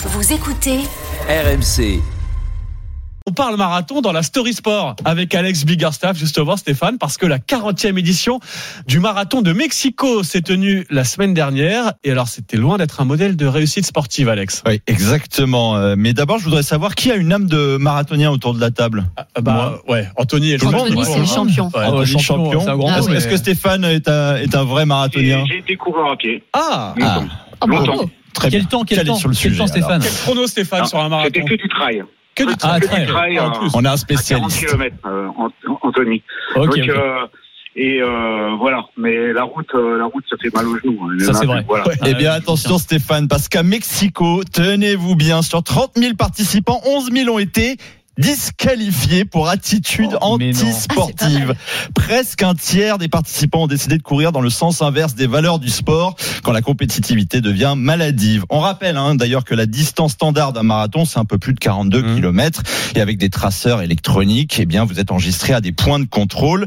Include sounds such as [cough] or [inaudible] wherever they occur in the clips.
Vous écoutez RMC. On parle marathon dans la Story Sport avec Alex Biggerstaff, justement, Stéphane, parce que la 40e édition du marathon de Mexico s'est tenue la semaine dernière. Et alors, c'était loin d'être un modèle de réussite sportive, Alex. Oui, exactement. Euh, Mais d'abord, je voudrais savoir qui a une âme de marathonien autour de la table? Ah, bah, ouais, Anthony est le ouais. c'est le champion. Ouais, Anthony, Anthony, champion. Ah Est-ce que Stéphane est un, est un vrai marathonien? J'ai été coureur à pied. Ah, Ah, Ah, Longtemps. Très Quel bien. temps, quel Calé temps, sur le quel sujet, temps, Stéphane quel chrono, Stéphane, Ah, sur un marathon C'était que du trail. Que du Ah, Que très du trail En euh, plus. On a un à 40 spécialiste. km, Anthony. Ok, Donc, ok. euh, et euh, voilà. Mais la route, euh, la route, ça fait mal aux genoux. hein. Ça, c'est vrai. Voilà. Ouais. Eh bien, Ah, attention Stéphane, parce qu'à Mexico, tenez-vous bien, sur 30 000 participants, 11 000 ont été disqualifiés pour attitude Oh, anti-sportive. Presque un tiers des participants ont décidé de courir dans le sens inverse des valeurs du sport quand la compétitivité devient maladive. On rappelle hein, d'ailleurs que la distance standard d'un marathon, c'est un peu plus de 42 Mhm. km et avec des traceurs électroniques, eh bien, vous êtes enregistré à des points de contrôle.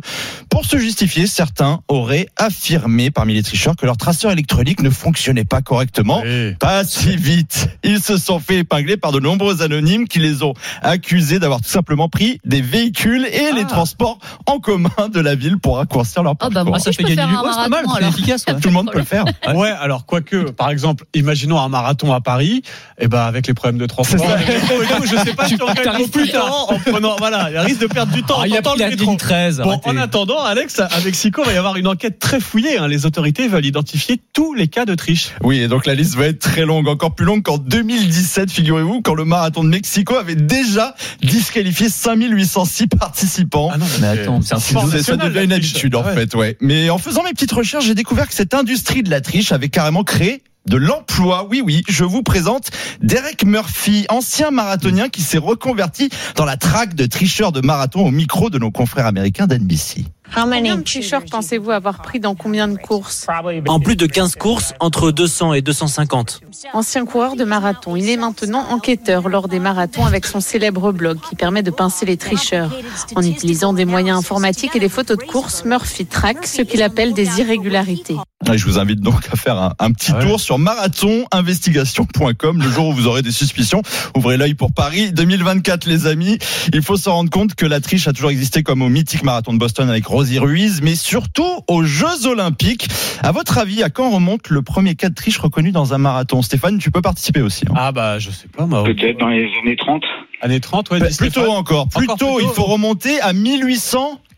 Pour se justifier, certains auraient affirmé parmi les tricheurs que leur traceur électronique ne fonctionnait pas correctement. Pas si vite. Ils se sont fait épingler par de nombreux anonymes qui les ont accusés d'avoir tout simplement pris des véhicules et les Ah. transports en commun de la ville pour raccourcir leur Ah bah parcours. moi ça je peux gagner du poids, c'est pas mal, marathon c'est efficace. ouais. Tout le monde peut le faire. [laughs] Ouais, alors quoique, par exemple, imaginons un marathon à Paris, et ben avec les problèmes de transport, les tout, je sais pas [laughs] si on gagne plus tard. temps en prenant, voilà, il risque de perdre du temps Ah, en il a pris le la ligne 13. Bon, en attendant, Alex, à Mexico, il va y avoir une enquête très fouillée. hein. Les autorités veulent identifier tous les cas de triche. Oui, et donc la liste va être très longue, encore plus longue qu'en 2017, figurez-vous, quand le marathon de Mexico avait déjà disqualifié 5806 participants. Ah non, Mais attends, c'est un ça national, devient une habitude en Ouais. fait, ouais. Mais en faisant mes petites recherches, j'ai découvert que cette industrie de la triche avait carrément créé de l'emploi. Oui, oui, je vous présente Derek Murphy, ancien marathonien qui s'est reconverti dans la traque de tricheurs de marathon au micro de nos confrères américains d'NBC. Combien de tricheurs pensez-vous avoir pris dans combien de courses? En plus de 15 courses, entre 200 et 250. Ancien coureur de marathon, il est maintenant enquêteur lors des marathons avec son célèbre blog qui permet de pincer les tricheurs. En utilisant des moyens informatiques et des photos de course, Murphy traque ce qu'il appelle des irrégularités. Et je vous invite donc à faire un, un petit Ah ouais. tour sur marathoninvestigation.com le jour où vous aurez des suspicions. Ouvrez l'œil pour Paris 2024, les amis. Il faut se rendre compte que la triche a toujours existé comme au mythique marathon de Boston avec Rosie Ruiz, mais surtout aux Jeux Olympiques. À votre avis, à quand remonte le premier cas de triche reconnu dans un marathon? Stéphane, tu peux participer aussi. hein. Ah bah, je sais pas, moi. Peut-être dans les années 30. Année 30, ouais, Bah, dis Plutôt encore, plus Encore tôt, il faut remonter à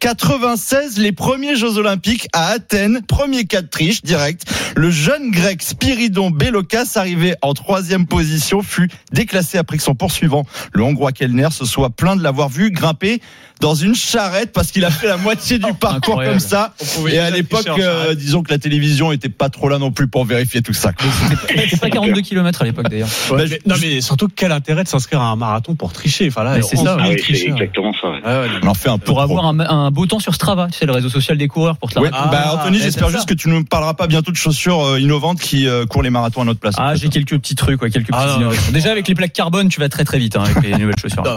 1896, les premiers Jeux Olympiques à Athènes, premier cas de triche direct. Le jeune grec Spiridon Belokas, arrivé en troisième position, fut déclassé après que son poursuivant, le hongrois Kellner, se soit plaint de l'avoir vu grimper dans une charrette parce qu'il a fait la moitié du [laughs] parcours Incroyable. comme ça. Et à l'époque, euh, disons que la télévision était pas trop là non plus pour vérifier tout ça. C'était pas 42 km à l'époque d'ailleurs. Ouais, Bah, non mais surtout quel intérêt de s'inscrire à un marathon pour tricher? Enfin là, c'est 11 ça, 000 Ah exactement ça. ouais. Ouais, ouais, non, On en fait un peu Pour trop. avoir un, un beau temps sur Strava, tu sais, le réseau social des coureurs pour te la Ouais, raconter. bah Anthony, eh, j'espère juste ça. que tu ne parleras pas bientôt de chaussures euh, innovantes qui euh, courent les marathons à notre place. Ah, j'ai quelques petits trucs, ouais, quelques Ah, petites non, non. innovations. Déjà avec les plaques carbone, tu vas très très vite hein, avec les [laughs] nouvelles chaussures. non,